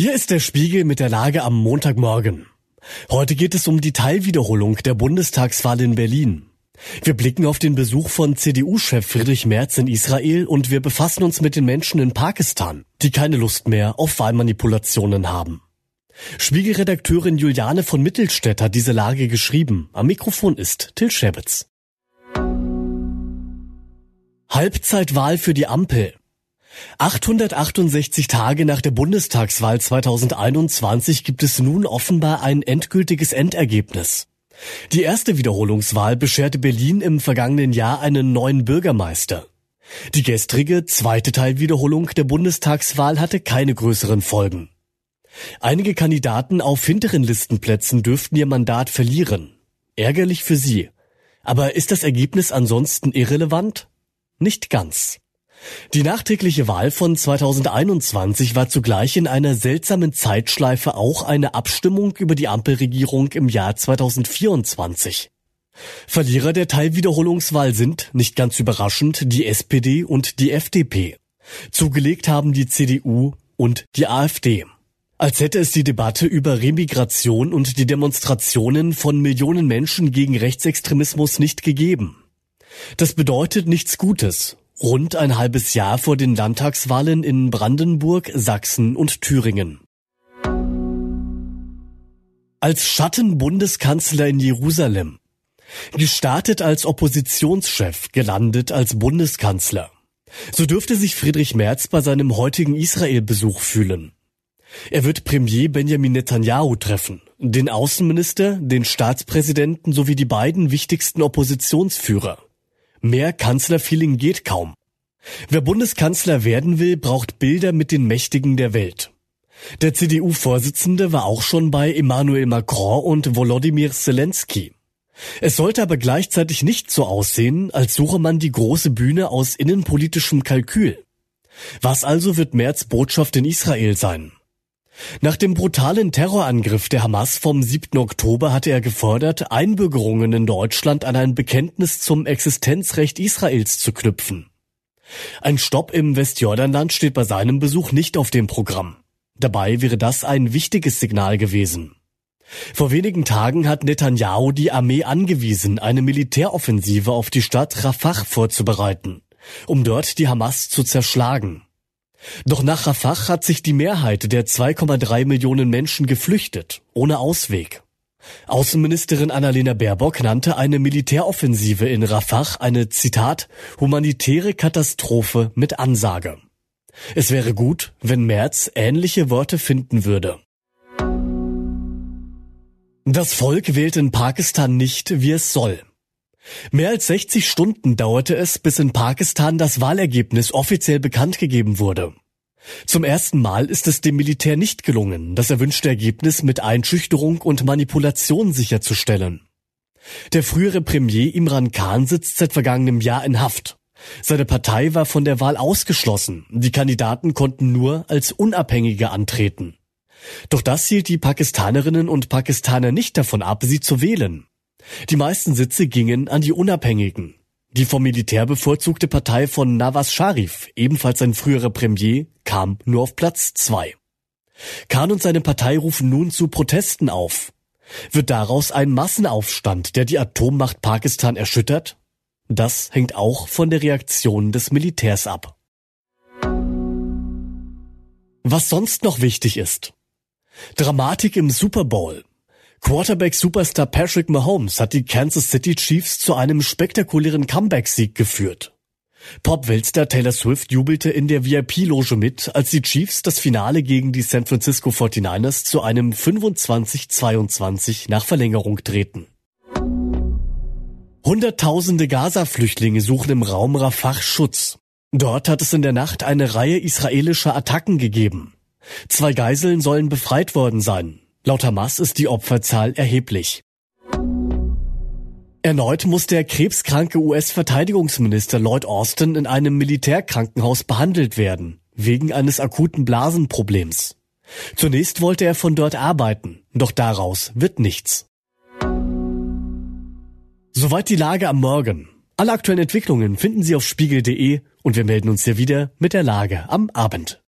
Hier ist der Spiegel mit der Lage am Montagmorgen. Heute geht es um die Teilwiederholung der Bundestagswahl in Berlin. Wir blicken auf den Besuch von CDU-Chef Friedrich Merz in Israel und wir befassen uns mit den Menschen in Pakistan, die keine Lust mehr auf Wahlmanipulationen haben. Spiegelredakteurin Juliane von Mittelstädt hat diese Lage geschrieben. Am Mikrofon ist Till Schäbitz. Halbzeitwahl für die Ampel. 868 Tage nach der Bundestagswahl 2021 gibt es nun offenbar ein endgültiges Endergebnis. Die erste Wiederholungswahl bescherte Berlin im vergangenen Jahr einen neuen Bürgermeister. Die gestrige zweite Teilwiederholung der Bundestagswahl hatte keine größeren Folgen. Einige Kandidaten auf hinteren Listenplätzen dürften ihr Mandat verlieren. Ärgerlich für sie. Aber ist das Ergebnis ansonsten irrelevant? Nicht ganz. Die nachträgliche Wahl von 2021 war zugleich in einer seltsamen Zeitschleife auch eine Abstimmung über die Ampelregierung im Jahr 2024. Verlierer der Teilwiederholungswahl sind, nicht ganz überraschend, die SPD und die FDP. Zugelegt haben die CDU und die AfD. Als hätte es die Debatte über Remigration und die Demonstrationen von Millionen Menschen gegen Rechtsextremismus nicht gegeben. Das bedeutet nichts Gutes, rund ein halbes Jahr vor den Landtagswahlen in Brandenburg, Sachsen und Thüringen. Als Schattenbundeskanzler in Jerusalem. Gestartet als Oppositionschef, gelandet als Bundeskanzler. So dürfte sich Friedrich Merz bei seinem heutigen Israel-Besuch fühlen. Er wird Premier Benjamin Netanyahu treffen, den Außenminister, den Staatspräsidenten sowie die beiden wichtigsten Oppositionsführer. Mehr Kanzlerfeeling geht kaum. Wer Bundeskanzler werden will, braucht Bilder mit den Mächtigen der Welt. Der CDU-Vorsitzende war auch schon bei Emmanuel Macron und Volodymyr Zelensky. Es sollte aber gleichzeitig nicht so aussehen, als suche man die große Bühne aus innenpolitischem Kalkül. Was also wird Merz Botschaft in Israel sein? Nach dem brutalen Terrorangriff der Hamas vom 7. Oktober hatte er gefordert, Einbürgerungen in Deutschland an ein Bekenntnis zum Existenzrecht Israels zu knüpfen. Ein Stopp im Westjordanland steht bei seinem Besuch nicht auf dem Programm. Dabei wäre das ein wichtiges Signal gewesen. Vor wenigen Tagen hat Netanyahu die Armee angewiesen, eine Militäroffensive auf die Stadt Rafah vorzubereiten, um dort die Hamas zu zerschlagen. Doch nach Rafah hat sich die Mehrheit der 2,3 Millionen Menschen geflüchtet, ohne Ausweg. Außenministerin Annalena Baerbock nannte eine Militäroffensive in Rafah eine Zitat humanitäre Katastrophe mit Ansage. Es wäre gut, wenn Merz ähnliche Worte finden würde. Das Volk wählt in Pakistan nicht, wie es soll. Mehr als 60 Stunden dauerte es, bis in Pakistan das Wahlergebnis offiziell bekannt gegeben wurde. Zum ersten Mal ist es dem Militär nicht gelungen, das erwünschte Ergebnis mit Einschüchterung und Manipulation sicherzustellen. Der frühere Premier Imran Khan sitzt seit vergangenem Jahr in Haft. Seine Partei war von der Wahl ausgeschlossen. Die Kandidaten konnten nur als Unabhängige antreten. Doch das hielt die Pakistanerinnen und Pakistaner nicht davon ab, sie zu wählen. Die meisten Sitze gingen an die Unabhängigen. Die vom Militär bevorzugte Partei von Nawaz Sharif, ebenfalls ein früherer Premier, kam nur auf Platz zwei. Khan und seine Partei rufen nun zu Protesten auf. Wird daraus ein Massenaufstand, der die Atommacht Pakistan erschüttert? Das hängt auch von der Reaktion des Militärs ab. Was sonst noch wichtig ist. Dramatik im Super Bowl. Quarterback-Superstar Patrick Mahomes hat die Kansas City Chiefs zu einem spektakulären Comeback-Sieg geführt. Pop-Weltstar Taylor Swift jubelte in der VIP-Loge mit, als die Chiefs das Finale gegen die San Francisco 49ers zu einem 25-22 nach Verlängerung drehten. Hunderttausende Gaza-Flüchtlinge suchen im Raum Rafah Schutz. Dort hat es in der Nacht eine Reihe israelischer Attacken gegeben. Zwei Geiseln sollen befreit worden sein. Laut Hamas ist die Opferzahl erheblich. Erneut muss der krebskranke US-Verteidigungsminister Lloyd Austin in einem Militärkrankenhaus behandelt werden, wegen eines akuten Blasenproblems. Zunächst wollte er von dort arbeiten, doch daraus wird nichts. Soweit die Lage am Morgen. Alle aktuellen Entwicklungen finden Sie auf spiegel.de und wir melden uns hier wieder mit der Lage am Abend.